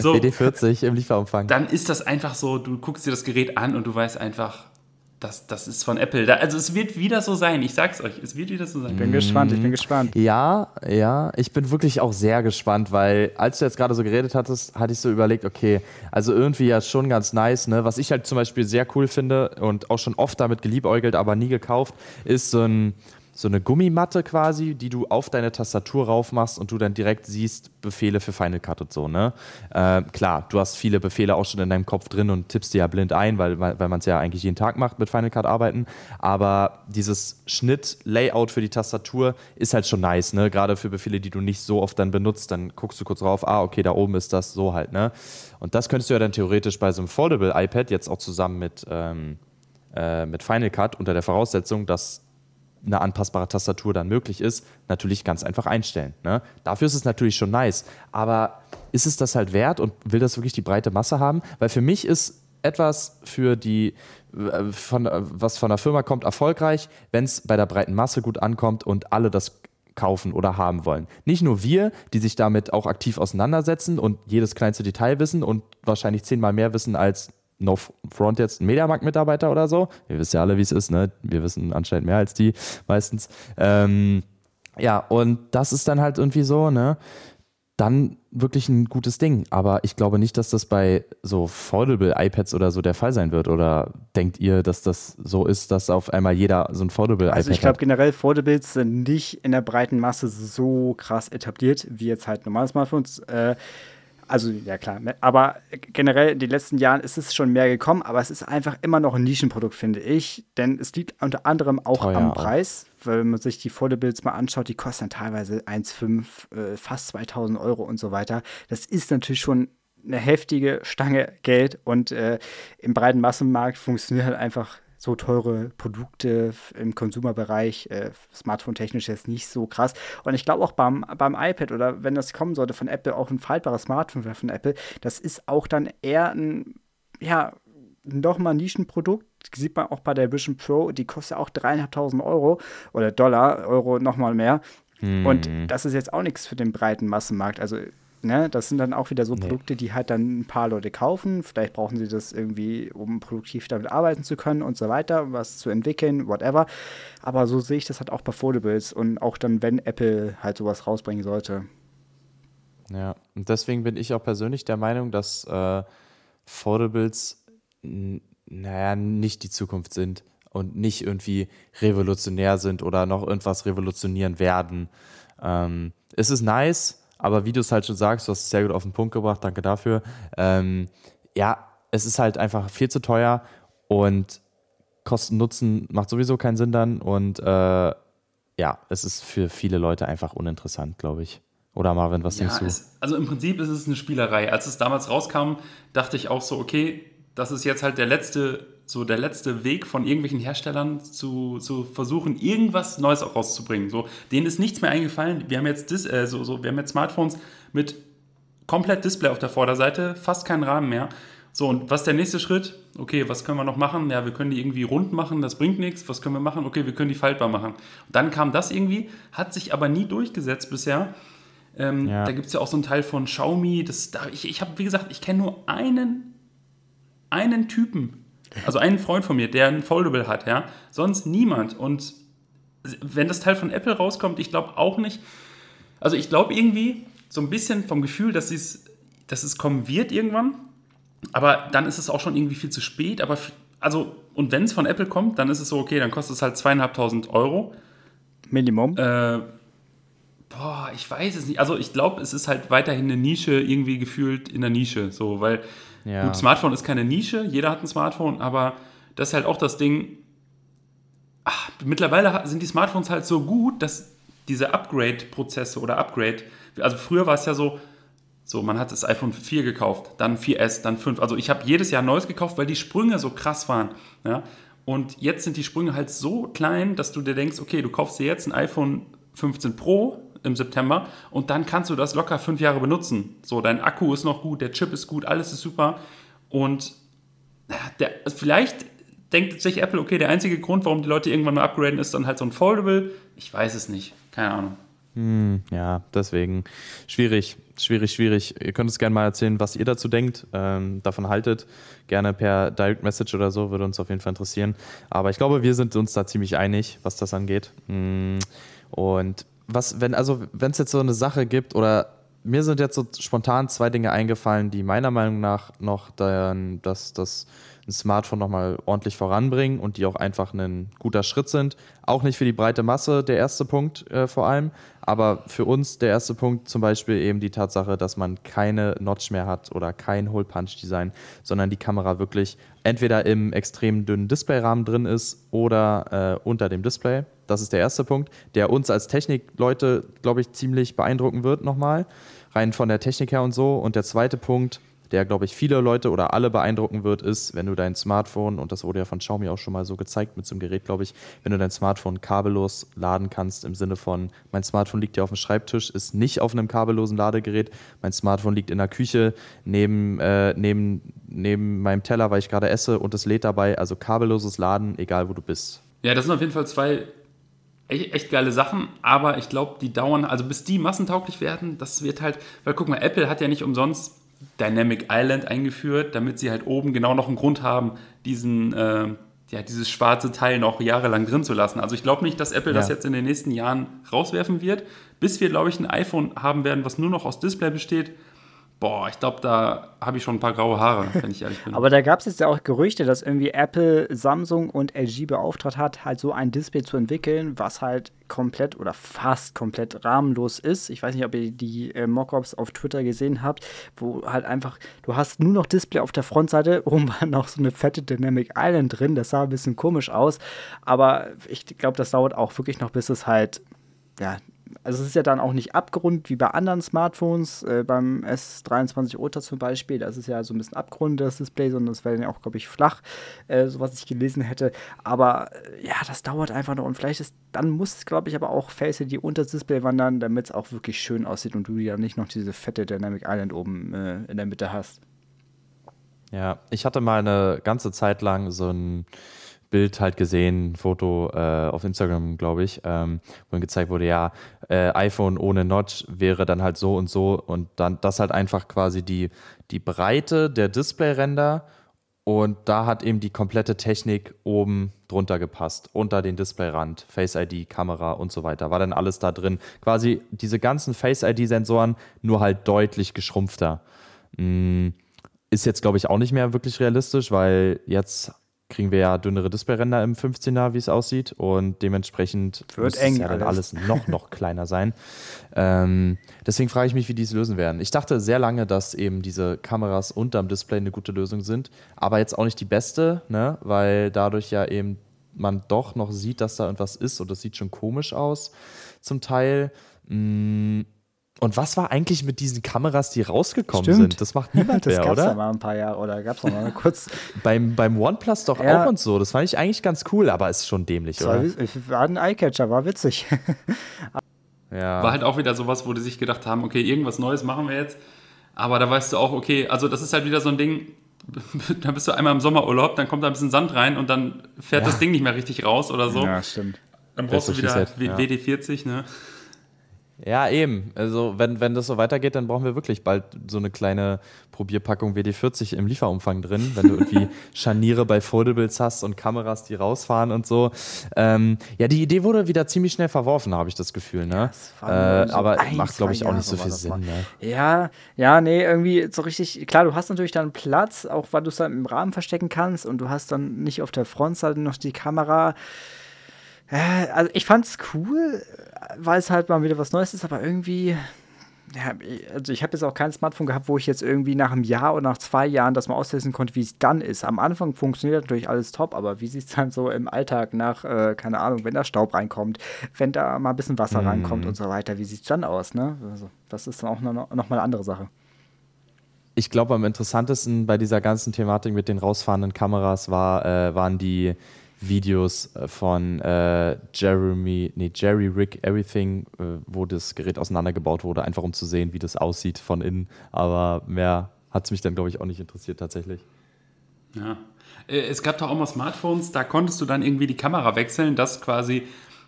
so, WD40 im Lieferumfang. dann ist das einfach so, du guckst dir das Gerät an und du weißt einfach, das, das ist von Apple. Da, also es wird wieder so sein, ich sag's euch, es wird wieder so sein. Bin gespannt, ich bin gespannt. Ja, ja, ich bin wirklich auch sehr gespannt, weil als du jetzt gerade so geredet hattest, hatte ich so überlegt, okay, also irgendwie ja schon ganz nice, ne? Was ich halt zum Beispiel sehr cool finde und auch schon oft damit geliebäugelt, aber nie gekauft, ist so ein, so eine Gummimatte quasi, die du auf deine Tastatur rauf machst und du dann direkt siehst Befehle für Final Cut und so. Ne? Äh, klar, du hast viele Befehle auch schon in deinem Kopf drin und tippst die ja blind ein, weil, weil man es ja eigentlich jeden Tag macht mit Final Cut arbeiten. Aber dieses Schnitt-Layout für die Tastatur ist halt schon nice, ne? Gerade für Befehle, die du nicht so oft dann benutzt, dann guckst du kurz drauf, ah, okay, da oben ist das so halt, ne? Und das könntest du ja dann theoretisch bei so einem Foldable iPad jetzt auch zusammen mit, ähm, äh, mit Final Cut unter der Voraussetzung, dass eine anpassbare Tastatur dann möglich ist, natürlich ganz einfach einstellen. Ne? Dafür ist es natürlich schon nice. Aber ist es das halt wert und will das wirklich die breite Masse haben? Weil für mich ist etwas für die, äh, von, äh, was von der Firma kommt, erfolgreich, wenn es bei der breiten Masse gut ankommt und alle das kaufen oder haben wollen. Nicht nur wir, die sich damit auch aktiv auseinandersetzen und jedes kleinste Detail wissen und wahrscheinlich zehnmal mehr wissen als No Front jetzt ein Mediamarkt-Mitarbeiter oder so. Ihr wisst ja alle, wie es ist, ne? Wir wissen anscheinend mehr als die meistens. Ähm, ja, und das ist dann halt irgendwie so, ne? Dann wirklich ein gutes Ding. Aber ich glaube nicht, dass das bei so Foldable iPads oder so der Fall sein wird. Oder denkt ihr, dass das so ist, dass auf einmal jeder so ein Foldable iPad hat? Also ich glaube generell Foldables sind nicht in der breiten Masse so krass etabliert, wie jetzt halt normale Smartphones. Äh, also, ja klar. Ne, aber generell in den letzten Jahren ist es schon mehr gekommen, aber es ist einfach immer noch ein Nischenprodukt, finde ich. Denn es liegt unter anderem auch Teuer am Preis. Weil wenn man sich die Foldables mal anschaut, die kosten dann teilweise 1,5, äh, fast 2000 Euro und so weiter. Das ist natürlich schon eine heftige Stange Geld und äh, im breiten Massenmarkt funktioniert halt einfach so teure Produkte im Konsumerbereich, äh, smartphone-technisch jetzt nicht so krass. Und ich glaube auch beim, beim iPad oder wenn das kommen sollte von Apple, auch ein faltbares Smartphone von Apple, das ist auch dann eher ein, ja, nochmal Nischenprodukt. Sieht man auch bei der Vision Pro, die kostet auch dreieinhalbtausend Euro oder Dollar, Euro nochmal mehr. Hm. Und das ist jetzt auch nichts für den breiten Massenmarkt. Also Ne, das sind dann auch wieder so nee. Produkte, die halt dann ein paar Leute kaufen. Vielleicht brauchen sie das irgendwie, um produktiv damit arbeiten zu können und so weiter, was zu entwickeln, whatever. Aber so sehe ich das halt auch bei Foldables und auch dann, wenn Apple halt sowas rausbringen sollte. Ja, und deswegen bin ich auch persönlich der Meinung, dass äh, Foldables, naja, nicht die Zukunft sind und nicht irgendwie revolutionär sind oder noch irgendwas revolutionieren werden. Ähm, es ist nice, aber wie du es halt schon sagst, du hast es sehr gut auf den Punkt gebracht, danke dafür. Ähm, ja, es ist halt einfach viel zu teuer und Kosten-Nutzen macht sowieso keinen Sinn dann und äh, ja, es ist für viele Leute einfach uninteressant, glaube ich. Oder Marvin, was ja, denkst du? Es, also im Prinzip ist es eine Spielerei. Als es damals rauskam, dachte ich auch so, okay, das ist jetzt halt der letzte so der letzte Weg von irgendwelchen Herstellern zu, zu versuchen, irgendwas Neues auch rauszubringen. So, denen ist nichts mehr eingefallen. Wir haben jetzt, Dis äh, so, so, wir haben jetzt Smartphones mit komplett Display auf der Vorderseite, fast keinen Rahmen mehr. So, und was ist der nächste Schritt? Okay, was können wir noch machen? Ja, wir können die irgendwie rund machen, das bringt nichts. Was können wir machen? Okay, wir können die faltbar machen. Und dann kam das irgendwie, hat sich aber nie durchgesetzt bisher. Ähm, ja. Da gibt es ja auch so einen Teil von Xiaomi. Das, da, ich ich habe, wie gesagt, ich kenne nur einen, einen Typen, also einen Freund von mir, der ein Foldable hat, ja. Sonst niemand. Und wenn das Teil von Apple rauskommt, ich glaube auch nicht. Also ich glaube irgendwie so ein bisschen vom Gefühl, dass es, dass es kommen wird irgendwann. Aber dann ist es auch schon irgendwie viel zu spät. Aber also, und wenn es von Apple kommt, dann ist es so, okay, dann kostet es halt zweieinhalbtausend Euro. Minimum. Äh, boah, ich weiß es nicht. Also ich glaube, es ist halt weiterhin eine Nische, irgendwie gefühlt in der Nische. So, weil ja. Gut, Smartphone ist keine Nische, jeder hat ein Smartphone, aber das ist halt auch das Ding. Ach, mittlerweile sind die Smartphones halt so gut, dass diese Upgrade-Prozesse oder Upgrade, also früher war es ja so, so, man hat das iPhone 4 gekauft, dann 4S, dann 5. Also ich habe jedes Jahr neues gekauft, weil die Sprünge so krass waren. Ja? Und jetzt sind die Sprünge halt so klein, dass du dir denkst, okay, du kaufst dir jetzt ein iPhone 15 Pro im September und dann kannst du das locker fünf Jahre benutzen. So, dein Akku ist noch gut, der Chip ist gut, alles ist super und der, vielleicht denkt sich Apple, okay, der einzige Grund, warum die Leute irgendwann mal upgraden, ist dann halt so ein Foldable. Ich weiß es nicht, keine Ahnung. Hm, ja, deswegen schwierig, schwierig, schwierig. Ihr könnt uns gerne mal erzählen, was ihr dazu denkt, ähm, davon haltet. Gerne per Direct Message oder so, würde uns auf jeden Fall interessieren. Aber ich glaube, wir sind uns da ziemlich einig, was das angeht. Hm, und was, wenn, also, wenn es jetzt so eine Sache gibt oder mir sind jetzt so spontan zwei Dinge eingefallen, die meiner Meinung nach noch dann, das, das ein Smartphone nochmal ordentlich voranbringen und die auch einfach ein guter Schritt sind. Auch nicht für die breite Masse der erste Punkt äh, vor allem, aber für uns der erste Punkt zum Beispiel eben die Tatsache, dass man keine Notch mehr hat oder kein Hole-Punch-Design, sondern die Kamera wirklich entweder im extrem dünnen Displayrahmen drin ist oder äh, unter dem Display. Das ist der erste Punkt, der uns als Technikleute, glaube ich, ziemlich beeindrucken wird nochmal, rein von der Technik her und so. Und der zweite Punkt, der, glaube ich, viele Leute oder alle beeindrucken wird, ist, wenn du dein Smartphone, und das wurde ja von Xiaomi auch schon mal so gezeigt mit so einem Gerät, glaube ich, wenn du dein Smartphone kabellos laden kannst, im Sinne von, mein Smartphone liegt ja auf dem Schreibtisch, ist nicht auf einem kabellosen Ladegerät, mein Smartphone liegt in der Küche neben, äh, neben, neben meinem Teller, weil ich gerade esse und es lädt dabei, also kabelloses Laden, egal wo du bist. Ja, das sind auf jeden Fall zwei echt, echt geile Sachen, aber ich glaube, die dauern, also bis die massentauglich werden, das wird halt, weil guck mal, Apple hat ja nicht umsonst Dynamic Island eingeführt, damit sie halt oben genau noch einen Grund haben, diesen, äh, ja, dieses schwarze Teil noch jahrelang drin zu lassen. Also ich glaube nicht, dass Apple ja. das jetzt in den nächsten Jahren rauswerfen wird, bis wir, glaube ich, ein iPhone haben werden, was nur noch aus Display besteht. Boah, ich glaube, da habe ich schon ein paar graue Haare, wenn ich ehrlich bin. Aber da gab es jetzt ja auch Gerüchte, dass irgendwie Apple, Samsung und LG beauftragt hat, halt so ein Display zu entwickeln, was halt komplett oder fast komplett rahmenlos ist. Ich weiß nicht, ob ihr die äh, Mockups auf Twitter gesehen habt, wo halt einfach, du hast nur noch Display auf der Frontseite, oben war noch so eine fette Dynamic Island drin. Das sah ein bisschen komisch aus, aber ich glaube, das dauert auch wirklich noch, bis es halt ja, also es ist ja dann auch nicht abgerundet wie bei anderen Smartphones, äh, beim S23 Ultra zum Beispiel, da ist es ja so ein bisschen abgerundet, das Display, sondern das wäre dann ja auch, glaube ich, flach, äh, so was ich gelesen hätte. Aber äh, ja, das dauert einfach noch und vielleicht ist, dann muss, glaube ich, aber auch Face ID unter das Display wandern, damit es auch wirklich schön aussieht und du ja nicht noch diese fette Dynamic Island oben äh, in der Mitte hast. Ja, ich hatte mal eine ganze Zeit lang so ein Bild halt gesehen, Foto äh, auf Instagram, glaube ich, ähm, wo gezeigt wurde, ja, äh, iPhone ohne Notch wäre dann halt so und so und dann das halt einfach quasi die, die Breite der Displayränder und da hat eben die komplette Technik oben drunter gepasst, unter den Displayrand, Face ID, Kamera und so weiter, war dann alles da drin. Quasi diese ganzen Face ID-Sensoren nur halt deutlich geschrumpfter. Mm, ist jetzt, glaube ich, auch nicht mehr wirklich realistisch, weil jetzt kriegen wir ja dünnere Displayränder im 15er, wie es aussieht. Und dementsprechend wird eng ja dann alles. noch, noch kleiner sein. Ähm, deswegen frage ich mich, wie die es lösen werden. Ich dachte sehr lange, dass eben diese Kameras unterm Display eine gute Lösung sind, aber jetzt auch nicht die beste, ne? weil dadurch ja eben man doch noch sieht, dass da irgendwas ist und das sieht schon komisch aus zum Teil. Mmh und was war eigentlich mit diesen Kameras, die rausgekommen Stimmt. sind? Das macht niemand das mehr, oder? Das gab's mal ein paar Jahre oder gab es noch mal kurz. beim, beim OnePlus doch ja. auch und so. Das fand ich eigentlich ganz cool, aber ist schon dämlich, oder? War, war ein Eyecatcher, war witzig. ja. War halt auch wieder sowas, wo die sich gedacht haben, okay, irgendwas Neues machen wir jetzt. Aber da weißt du auch, okay, also das ist halt wieder so ein Ding, da bist du einmal im Sommerurlaub, dann kommt da ein bisschen Sand rein und dann fährt ja. das Ding nicht mehr richtig raus oder so. Ja, stimmt. Dann brauchst du wieder WD-40, ne? Ja, eben. Also, wenn, wenn das so weitergeht, dann brauchen wir wirklich bald so eine kleine Probierpackung WD-40 im Lieferumfang drin, wenn du irgendwie Scharniere bei Foldables hast und Kameras, die rausfahren und so. Ähm, ja, die Idee wurde wieder ziemlich schnell verworfen, habe ich das Gefühl. Ne? Ja, äh, so aber ein, macht, glaube ich, auch nicht so viel Sinn. Ne? Ja, ja, nee, irgendwie so richtig. Klar, du hast natürlich dann Platz, auch weil du es dann im Rahmen verstecken kannst und du hast dann nicht auf der Frontseite noch die Kamera. Äh, also ich fand es cool, weil es halt mal wieder was Neues ist, aber irgendwie, ja, also ich habe jetzt auch kein Smartphone gehabt, wo ich jetzt irgendwie nach einem Jahr oder nach zwei Jahren das mal austesten konnte, wie es dann ist. Am Anfang funktioniert natürlich alles top, aber wie sieht es dann so im Alltag nach, äh, keine Ahnung, wenn da Staub reinkommt, wenn da mal ein bisschen Wasser mm. reinkommt und so weiter, wie sieht es dann aus, ne? Also das ist dann auch noch, noch mal eine andere Sache. Ich glaube, am interessantesten bei dieser ganzen Thematik mit den rausfahrenden Kameras war, äh, waren die Videos äh, von äh, Jeremy, nee, Jerry Rick Everything, äh, wo das Gerät auseinandergebaut wurde, einfach um zu sehen, wie das aussieht von innen. Aber mehr hat es mich dann, glaube ich, auch nicht interessiert tatsächlich. Ja. Äh, es gab doch auch mal Smartphones, da konntest du dann irgendwie die Kamera wechseln, dass quasi,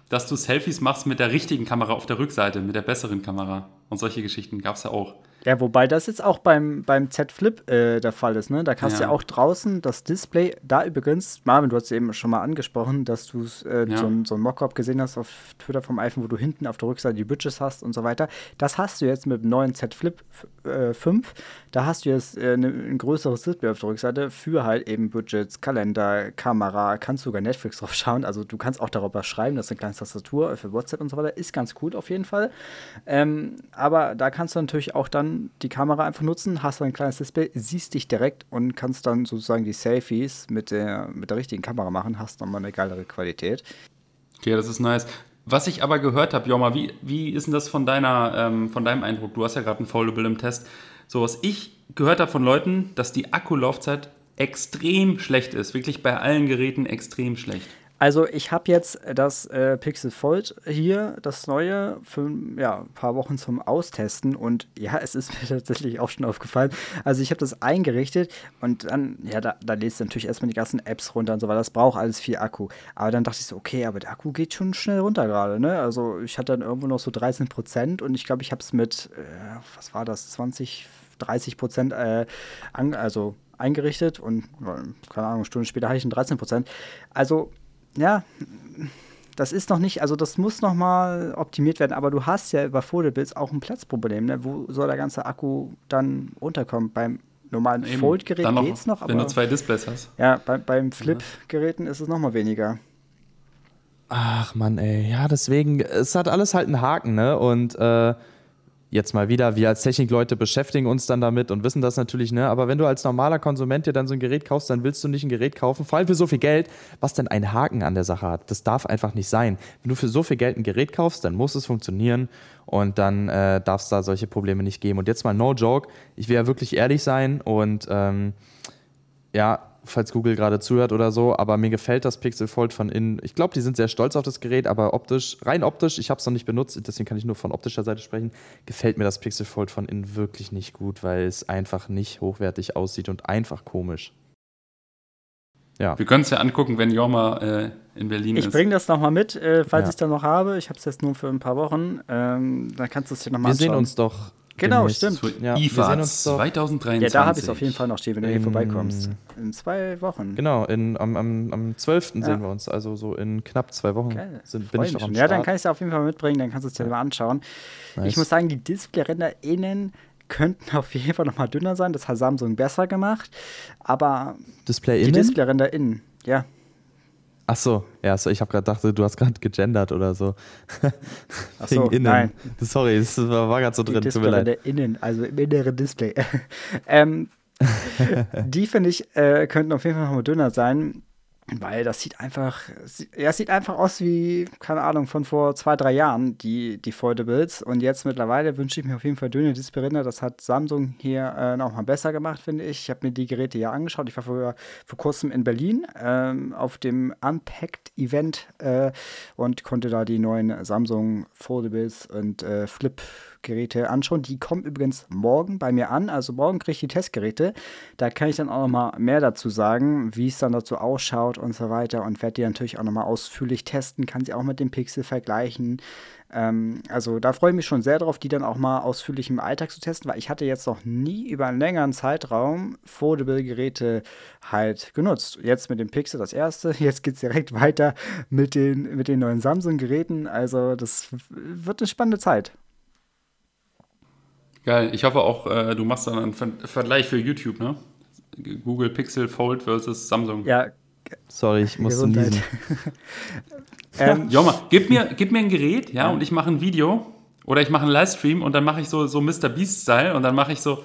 dass du Selfies machst mit der richtigen Kamera auf der Rückseite, mit der besseren Kamera. Und solche Geschichten gab es ja auch. Ja, wobei das jetzt auch beim, beim Z Flip äh, der Fall ist, ne? Da kannst du Ja. ja auch draußen das Display, da übrigens, Marvin, du hast eben schon mal angesprochen, dass du äh, Ja. so, ein- so ein Mockup gesehen hast auf Twitter vom iPhone, wo du hinten auf der Rückseite die Budgets hast und so weiter. Das hast du jetzt mit dem neuen Z Flip äh, 5. Da hast du jetzt äh, ne, ein größeres Display auf der Rückseite für halt eben Budgets, Kalender, Kamera, kannst sogar Netflix drauf schauen. Also du kannst auch darüber schreiben, das ist eine kleine Tastatur für WhatsApp und so weiter. Ist ganz cool auf jeden Fall. Ähm, aber da kannst du natürlich auch dann die Kamera einfach nutzen, hast ein kleines Display, siehst dich direkt und kannst dann sozusagen die Selfies mit der, mit der richtigen Kamera machen, hast nochmal eine geilere Qualität. Okay, das ist nice. Was ich aber gehört habe, Joma, wie, wie ist denn das von, deiner, ähm, von deinem Eindruck? Du hast ja gerade ein Foldable im Test. So, was ich gehört habe von Leuten, dass die Akkulaufzeit extrem schlecht ist. Wirklich bei allen Geräten extrem schlecht. Also ich habe jetzt das äh, Pixel Fold hier, das neue, für ja, ein paar Wochen zum Austesten und ja, es ist mir tatsächlich auch schon aufgefallen. Also ich habe das eingerichtet und dann, ja, da, da lädst du natürlich erstmal die ganzen Apps runter und so weiter. Das braucht alles viel Akku. Aber dann dachte ich so, okay, aber der Akku geht schon schnell runter gerade, ne? Also ich hatte dann irgendwo noch so 13 Prozent und ich glaube, ich habe es mit, äh, was war das, 20, 30 Prozent, äh, an, also eingerichtet und, keine Ahnung, eine Stunde später hatte ich einen 13 Prozent. Also ja, das ist noch nicht, also das muss noch mal optimiert werden, aber du hast ja bei Foldables auch ein Platzproblem, ne? Wo soll der ganze Akku dann unterkommen? Beim normalen Eben. Fold-Gerät Dann geht's noch, Wenn aber du zwei Displays hast. ja, bei, beim Flip-Geräten ist es noch mal weniger. Ach Mann, ey. Ja, deswegen, es hat alles halt einen Haken, ne? Und äh, jetzt mal wieder, wir als Technikleute beschäftigen uns dann damit und wissen das natürlich, ne? Aber wenn du als normaler Konsument dir dann so ein Gerät kaufst, dann willst du nicht ein Gerät kaufen, vor allem für so viel Geld, was denn einen Haken an der Sache hat. Das darf einfach nicht sein. Wenn du für so viel Geld ein Gerät kaufst, dann muss es funktionieren und dann äh, darf es da solche Probleme nicht geben. Und jetzt mal no joke, ich will ja wirklich ehrlich sein und ähm, ja, falls Google gerade zuhört oder so, aber mir gefällt das Pixel Fold von innen. Ich glaube, die sind sehr stolz auf das Gerät, aber optisch, rein optisch, ich habe es noch nicht benutzt, deswegen kann ich nur von optischer Seite sprechen, gefällt mir das Pixel Fold von innen wirklich nicht gut, weil es einfach nicht hochwertig aussieht und einfach komisch. Ja. Wir können es ja angucken, wenn Joma äh, in Berlin Ich ist. bringe das noch mal mit, äh, falls Ja. ich es dann noch habe. Ich habe es jetzt nur für ein paar Wochen. Ähm, dann kannst du es dir noch mal Wir sehen anschauen. uns doch. Genau, demnächst. stimmt. Ja, wir IFA sehen uns doch- 2023. Ja, da habe ich es auf jeden Fall noch stehen, wenn du hier In- vorbeikommst. In zwei Wochen. Genau, in, am, am, am 12. Ja. sehen wir uns, also so in knapp zwei Wochen Geil. sind, bin ich noch am schon. Ja, dann Start. kann ich es auf jeden Fall mitbringen, dann kannst du es dir mal anschauen. Nice. Ich muss sagen, die Displayränder innen könnten auf jeden Fall noch mal dünner sein. Das hat Samsung besser gemacht. Aber Display die innen? Displayränder innen, ja. Ach so, ja, so, ich habe gerade gedacht, du hast gerade gegendert oder so. Ach so, innen. nein. Sorry, das war, gerade so drin, tut mir leid. Innen, also im inneren Display. ähm, die finde ich, äh, könnten auf jeden Fall noch mal dünner sein. Weil das sieht einfach, ja, sieht einfach aus wie, keine Ahnung, von vor zwei, drei Jahren, die, die Foldables. Und jetzt mittlerweile wünsche ich mir auf jeden Fall dünne Displayränder. Das hat Samsung hier äh, noch mal besser gemacht, finde ich. Ich habe mir die Geräte ja angeschaut. Ich war vor, vor kurzem in Berlin ähm, auf dem Unpacked-Event äh, und konnte da die neuen Samsung Foldables und äh, Flip-Geräte anschauen. Die kommen übrigens morgen bei mir an. Also morgen kriege ich die Testgeräte. Da kann ich dann auch noch mal mehr dazu sagen, wie es dann dazu ausschaut und so weiter. Und werde die natürlich auch noch mal ausführlich testen. Kann sie auch mit dem Pixel vergleichen. Ähm, also da freue ich mich schon sehr drauf, die dann auch mal ausführlich im Alltag zu testen, weil ich hatte jetzt noch nie über einen längeren Zeitraum Foldable-Geräte halt genutzt. Jetzt mit dem Pixel das erste, jetzt geht es direkt weiter mit den, mit den neuen Samsung-Geräten. Also das wird eine spannende Zeit. Geil. Ich hoffe auch, äh, du machst dann einen Ver Vergleich für YouTube, ne? Google Pixel Fold versus Samsung. Ja, Sorry, ich musste Gesundheit. niesen. ähm, Joma, gib mir, gib mir ein Gerät, ja, und ich mache ein Video oder ich mache einen Livestream und dann mache ich so, so Mr. Beast-Style und dann mache ich so,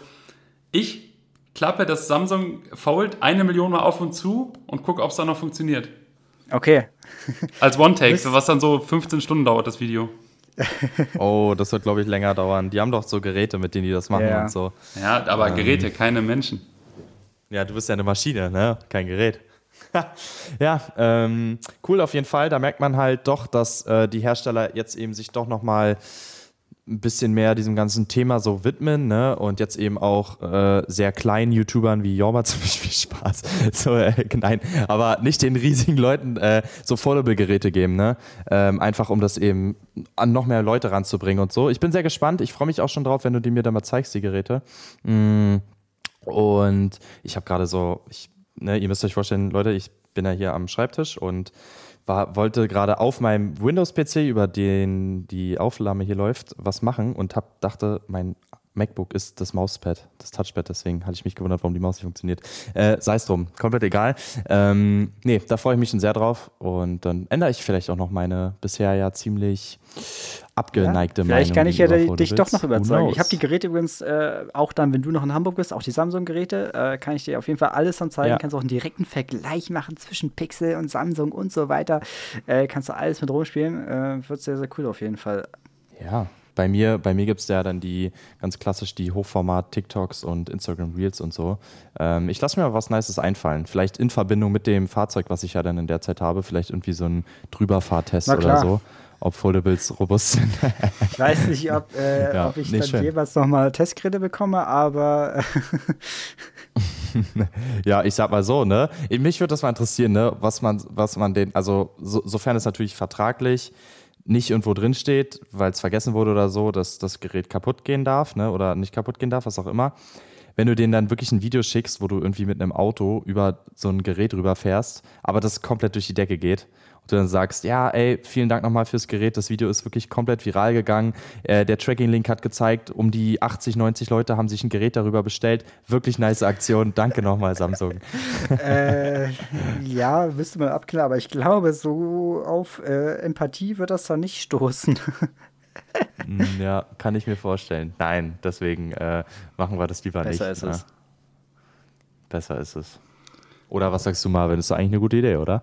ich klappe das Samsung Fold eine Million Mal auf und zu und gucke, ob es dann noch funktioniert. okay. Als One-Take, was dann so 15 Stunden dauert, das Video. Oh, das wird, glaube ich, länger dauern. Die haben doch so Geräte, mit denen die das machen Ja. und so. Ja, aber Geräte, keine Menschen. Ja, du bist ja eine Maschine, ne? Kein Gerät. ja, ähm, cool auf jeden Fall. Da merkt man halt doch, dass äh, die Hersteller jetzt eben sich doch nochmal ein bisschen mehr diesem ganzen Thema so widmen, ne? Und jetzt eben auch äh, sehr kleinen YouTubern wie Jorma zum Beispiel Spaß. So, äh, nein, aber nicht den riesigen Leuten äh, so Foldable-Geräte geben, ne? Ähm, einfach um das eben an noch mehr Leute ranzubringen und so. Ich bin sehr gespannt. Ich freue mich auch schon drauf, wenn du die mir dann mal zeigst, die Geräte. Mm. Und ich habe gerade so, ich, ne, ihr müsst euch vorstellen, Leute, ich bin ja hier am Schreibtisch und war, wollte gerade auf meinem Windows-PC, über den die Aufnahme hier läuft, was machen und hab, dachte, mein MacBook ist das Mauspad, das Touchpad, deswegen hatte ich mich gewundert, warum die Maus nicht funktioniert. Äh, Sei es drum, komplett egal. Ähm, nee, da freue ich mich schon sehr drauf und dann ändere ich vielleicht auch noch meine bisher ja ziemlich abgeneigte ja, Meinung. Vielleicht kann ich ja dich doch noch überzeugen. Ich habe die Geräte übrigens äh, auch dann, wenn du noch in Hamburg bist, auch die Samsung-Geräte, äh, kann ich dir auf jeden Fall alles dann zeigen. Ja. Kannst auch einen direkten Vergleich machen zwischen Pixel und Samsung und so weiter. Äh, kannst du alles mit rumspielen. Äh, wird sehr, sehr cool auf jeden Fall. Ja, bei mir, bei mir gibt es ja dann die ganz klassisch die Hochformat-TikToks und Instagram Reels und so. Ähm, ich lasse mir mal was Nices einfallen. Vielleicht in Verbindung mit dem Fahrzeug, was ich ja dann in der Zeit habe. Vielleicht irgendwie so ein Drüberfahrtest oder so ob Foldables robust sind. ich weiß nicht, ob, äh, ja, ob ich dann schön. jeweils nochmal Testgeräte bekomme, aber. ja, ich sag mal so, ne? Mich würde das mal interessieren, ne? Was man, was man den, also so, sofern es natürlich vertraglich nicht irgendwo drin steht, weil es vergessen wurde oder so, dass das Gerät kaputt gehen darf, ne? Oder nicht kaputt gehen darf, was auch immer. Wenn du denen dann wirklich ein Video schickst, wo du irgendwie mit einem Auto über so ein Gerät rüberfährst, aber das komplett durch die Decke geht und du dann sagst, ja, ey, vielen Dank nochmal fürs Gerät, das Video ist wirklich komplett viral gegangen. Äh, der Tracking-Link hat gezeigt, um die 80, 90 Leute haben sich ein Gerät darüber bestellt. Wirklich nice Aktion. Danke nochmal, Samsung. äh, ja, müsste man abklären, aber ich glaube, so auf äh, Empathie wird das da nicht stoßen. Hm, ja, kann ich mir vorstellen. Nein, deswegen äh, machen wir das lieber Besser nicht. Besser ist ne? es. Besser ist es. Oder was sagst du, Marvin? Das ist eigentlich eine gute Idee, oder?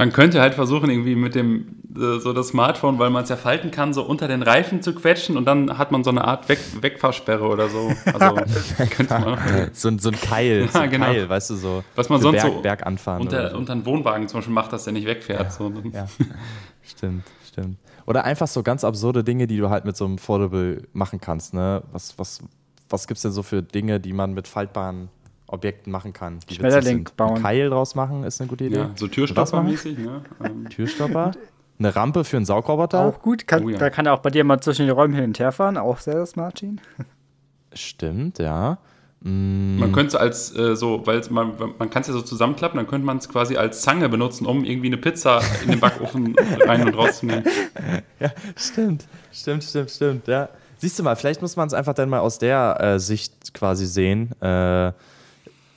Man könnte halt versuchen, irgendwie mit dem äh, so das Smartphone, weil man es ja falten kann, so unter den Reifen zu quetschen und dann hat man so eine Art Weg Wegfahrsperre oder so. Also könnte man. So, so ein Keil, so ein genau. Keil, weißt du, so. Was man sonst Berg, so Berg anfahren unter, so. unter einen Wohnwagen zum Beispiel macht, dass der nicht wegfährt. Ja, so. ja. stimmt, stimmt. Oder einfach so ganz absurde Dinge, die du halt mit so einem Foldable machen kannst. Ne? Was, was, was gibt es denn so für Dinge, die man mit faltbaren Objekten machen kann. Schmetterling bauen. Ein Keil draus machen ist eine gute Idee. Ja, so Türstopper-mäßig. Ne? Ähm. Türstopper. Eine Rampe für einen Saugroboter. Auch gut. Kann, oh, ja. Da kann er auch bei dir mal zwischen den Räumen hin und her fahren. Auch sehr smart, Gene. Stimmt, ja. Mm. Man könnte es als äh, so, weil man, man kann es ja so zusammenklappen, dann könnte man es quasi als Zange benutzen, um irgendwie eine Pizza in den Backofen rein und rauszunehmen. Ja, stimmt. Stimmt, stimmt, stimmt, ja. Siehst du mal, vielleicht muss man es einfach dann mal aus der äh, Sicht quasi sehen. Äh,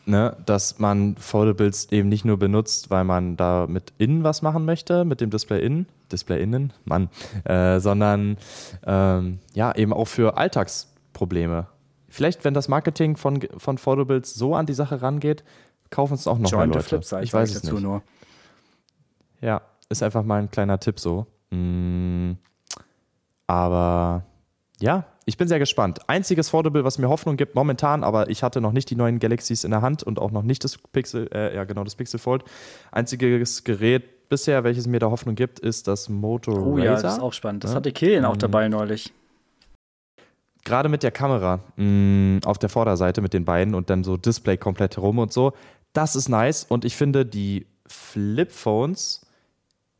ne, dass man Foldables eben nicht nur benutzt, weil man da mit innen was machen möchte, mit dem Display innen, Display innen, Mann, äh, sondern ähm, ja, eben auch für Alltagsprobleme. Vielleicht, wenn das Marketing von, von Foldables so an die Sache rangeht, kaufen es auch noch Join mehr Leute. Flipside, ich weiß es nicht. Nur. Ja, ist einfach mal ein kleiner Tipp so. Mm, aber ja, ich bin sehr gespannt. Einziges Foldable, was mir Hoffnung gibt momentan, aber ich hatte noch nicht die neuen Galaxies in der Hand und auch noch nicht das Pixel, äh, ja genau, das Pixel Fold. Einziges Gerät bisher, welches mir da Hoffnung gibt, ist das Moto Oh ja, das ist auch spannend. Das ja? hatte Killian auch mhm. dabei neulich. Gerade mit der Kamera mh, mm, auf der Vorderseite mit den beiden und dann so Display komplett herum und so. Das ist nice und ich finde die Flip-Phones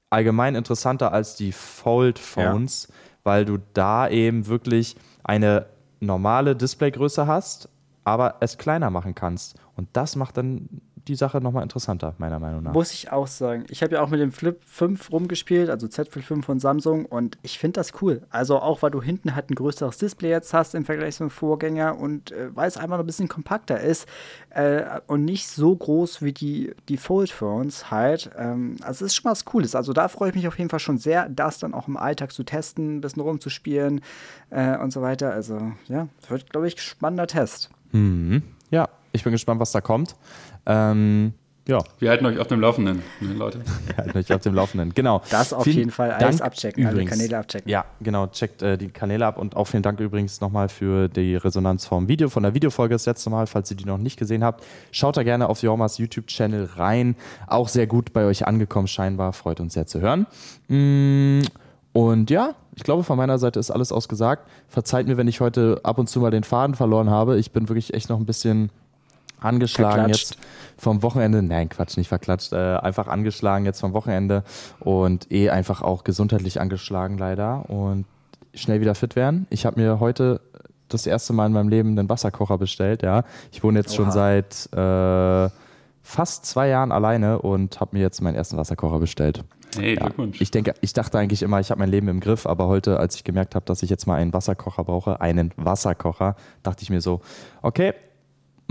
allgemein interessanter als die Fold-Phones, ja. Weil du da eben wirklich eine normale Displaygröße hast, aber es kleiner machen kannst. Und das macht dann die Sache nochmal interessanter, meiner Meinung nach. Muss ich auch sagen. Ich habe ja auch mit dem Flip 5 rumgespielt, also Z Flip 5 von Samsung, und ich finde das cool. Also auch, weil du hinten halt ein größeres Display jetzt hast im Vergleich zum Vorgänger und äh, weil es einfach noch ein bisschen kompakter ist äh, und nicht so groß wie die, die Fold Phones halt. Ähm, also es ist schon was Cooles. Also da freue ich mich auf jeden Fall schon sehr, das dann auch im Alltag zu testen, ein bisschen rumzuspielen äh, und so weiter. Also ja, wird, glaube ich, spannender Test. Mhm. Ja, ich bin gespannt, was da kommt. Ähm, ja. Wir halten euch auf dem Laufenden, ne, Leute. Wir halten euch auf dem Laufenden, genau. Das auf vielen jeden Fall alles Dank abchecken, übrigens. alle Kanäle abchecken. Ja, genau, checkt äh, die Kanäle ab und auch vielen Dank übrigens nochmal für die Resonanz vom Video, von der Videofolge das letzte Mal, falls ihr die noch nicht gesehen habt. Schaut da gerne auf Jormas YouTube-Channel rein. Auch sehr gut bei euch angekommen scheinbar, freut uns sehr zu hören. Mm, und ja, Ich glaube, von meiner Seite ist alles ausgesagt. Verzeiht mir, wenn ich heute ab und zu mal den Faden verloren habe. Ich bin wirklich echt noch ein bisschen angeschlagen Verklatscht. jetzt vom Wochenende. Nein, Quatsch, nicht verklatscht. Äh, einfach angeschlagen jetzt vom Wochenende und eh einfach auch gesundheitlich angeschlagen leider und schnell wieder fit werden. Ich habe mir heute das erste Mal in meinem Leben einen Wasserkocher bestellt. Ja, ich wohne jetzt schon Oha. seit äh, fast zwei Jahren alleine und habe mir jetzt meinen ersten Wasserkocher bestellt. Hey, Ja, Glückwunsch. ich denke, ich dachte eigentlich immer, ich habe mein Leben im Griff, aber heute, als ich gemerkt habe, dass ich jetzt mal einen Wasserkocher brauche, einen Wasserkocher, dachte ich mir so, okay,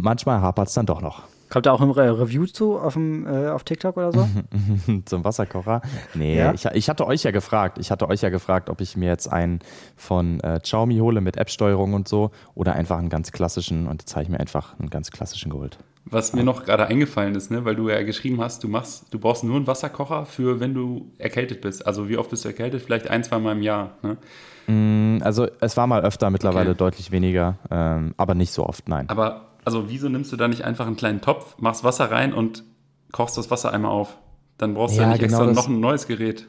manchmal hapert es dann doch noch. Kommt da auch ein Re Review zu auf, dem, äh, auf TikTok oder so? Zum Wasserkocher? Nee, Ja? ich, ich hatte euch ja gefragt. Ich hatte euch ja gefragt, ob ich mir jetzt einen von äh, Xiaomi hole mit App-Steuerung und so oder einfach einen ganz klassischen und jetzt habe ich mir einfach einen ganz klassischen geholt. Was mir noch gerade eingefallen ist, ne, weil du ja geschrieben hast, du machst, du brauchst nur einen Wasserkocher für, wenn du erkältet bist. Also wie oft bist du erkältet? Vielleicht ein, zwei Mal im Jahr. Ne? Also es war mal öfter, mittlerweile Okay. deutlich weniger, ähm, aber nicht so oft, nein. Aber also wieso nimmst du da nicht einfach einen kleinen Topf, machst Wasser rein und kochst das Wasser einmal auf? Dann brauchst du Ja, ja nicht genau extra noch ein neues Gerät.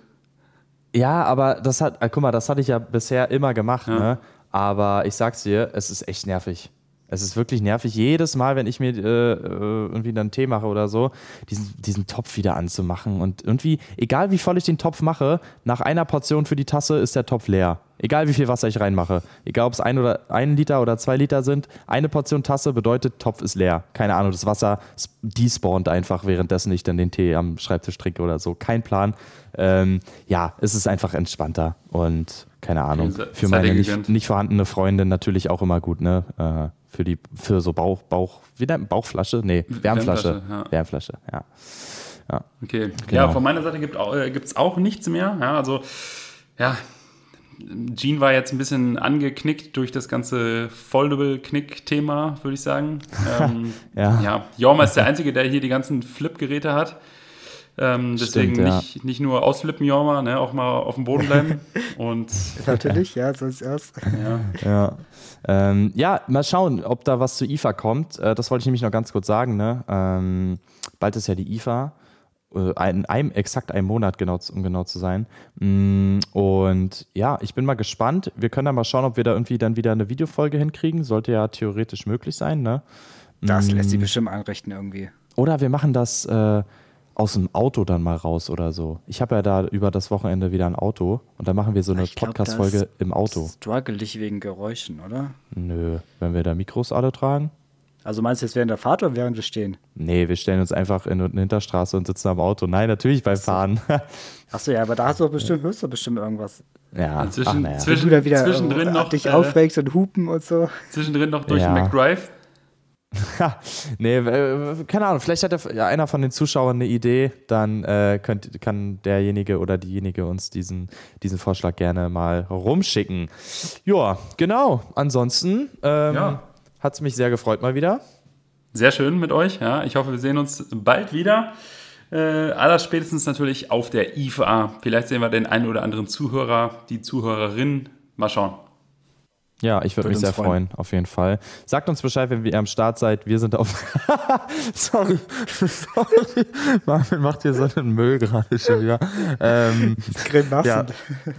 Ja, aber das hat, äh, guck mal, das hatte ich ja bisher immer gemacht, Ja. ne? Aber ich sag's dir, es ist echt nervig. Es ist wirklich nervig, jedes Mal, wenn ich mir äh, äh, irgendwie dann Tee mache oder so, diesen, diesen Topf wieder anzumachen. Und irgendwie, egal wie voll ich den Topf mache, nach einer Portion für die Tasse ist der Topf leer. Egal wie viel Wasser ich reinmache. Egal ob es ein, oder, ein Liter oder zwei Liter sind, eine Portion Tasse bedeutet, Topf ist leer. Keine Ahnung, das Wasser sp- despawnt einfach, währenddessen ich dann den Tee am Schreibtisch trinke oder so. Kein Plan. Ähm, ja, es ist einfach entspannter und keine Ahnung. Für meine nicht, nicht vorhandene Freundin natürlich auch immer gut, ne? Äh, für die, für so Bauch, Bauch, wie nennt Bauchflasche? Nee, Wärmflasche. Wärmflasche, ja. Wärmflasche, ja. Okay. Genau. Ja, von meiner Seite gibt es auch, äh, auch nichts mehr. Ja, also, ja, Jean war jetzt ein bisschen angeknickt durch das ganze Foldable-Knick-Thema, würde ich sagen. Ähm, Ja. ja, Jorma ist der Einzige, der hier die ganzen Flip-Geräte hat. Ähm, deswegen Stimmt, ja. nicht, nicht nur ausflippen, Jorma, ne, auch mal auf dem Boden bleiben. Und Natürlich, ja, so ist es. ja, Ja. Ähm, ja, mal schauen, ob da was zu IFA kommt. Äh, das wollte ich nämlich noch ganz kurz sagen. Ne? Ähm, bald ist ja die IFA. Äh, in einem, exakt einem Monat, genau, um genau zu sein. Mm, Und ja, ich bin mal gespannt. Wir können dann mal schauen, ob wir da irgendwie dann wieder eine Videofolge hinkriegen. Sollte ja theoretisch möglich sein. Ne? Das lässt sich bestimmt einrichten irgendwie. Oder wir machen das äh, aus dem Auto dann mal raus oder so. Ich habe ja da über das Wochenende wieder ein Auto und dann machen wir so eine Podcast-Folge im Auto. Struggle ich wegen Geräuschen, oder? Nö, wenn wir da Mikros alle tragen. Also meinst du jetzt während der Fahrt oder während wir stehen? Nee, wir stellen uns einfach in eine Hinterstraße und sitzen am Auto. Nein, natürlich beim Fahren. Achso, ja, aber da hast du doch bestimmt, hörst du bestimmt irgendwas. ja, zwischen- naja. zwischen- Wenn du da wieder zwischendrin äh, noch, dich äh, aufregst und hupen und so. zwischendrin noch durch Ja. den McDrive. nee, äh, keine Ahnung, vielleicht hat ja, einer von den Zuschauern eine Idee, dann äh, könnt, kann derjenige oder diejenige uns diesen, diesen Vorschlag gerne mal rumschicken. Ja, genau. Ansonsten ähm, Ja. Hat es mich sehr gefreut mal wieder. Sehr schön mit euch. Ja. Ich hoffe, wir sehen uns bald wieder. Äh, allerspätestens natürlich auf der IFA. Vielleicht sehen wir den einen oder anderen Zuhörer, die Zuhörerin. Mal schauen. Ja, ich würde mich sehr freuen. freuen, auf jeden Fall. Sagt uns Bescheid, wenn ihr am Start seid. Wir sind auf. Sorry. Sorry. Marvin macht hier so einen Müll gerade schon wieder. Ähm, Grimassen. ja,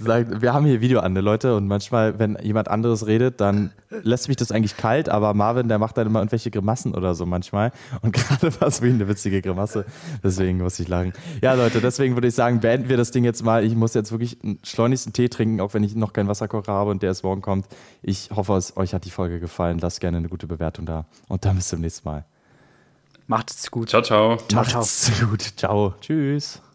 sagt, wir haben hier Video an, ne, Leute. Und manchmal, wenn jemand anderes redet, dann lässt mich das eigentlich kalt. Aber Marvin, der macht dann immer irgendwelche Grimassen oder so manchmal. Und gerade war es wie eine witzige Grimasse. Deswegen muss ich lachen. Ja, Leute, deswegen würde ich sagen, beenden wir das Ding jetzt mal. Ich muss jetzt wirklich einen schleunigsten Tee trinken, auch wenn ich noch keinen Wasserkocher habe und der erst morgen kommt. Ich hoffe, es, euch hat die Folge gefallen. Lasst gerne eine gute Bewertung da. Und dann bis zum nächsten Mal. Macht es gut. Ciao, ciao. Ciao, ciao. Macht's gut. Ciao. Tschüss.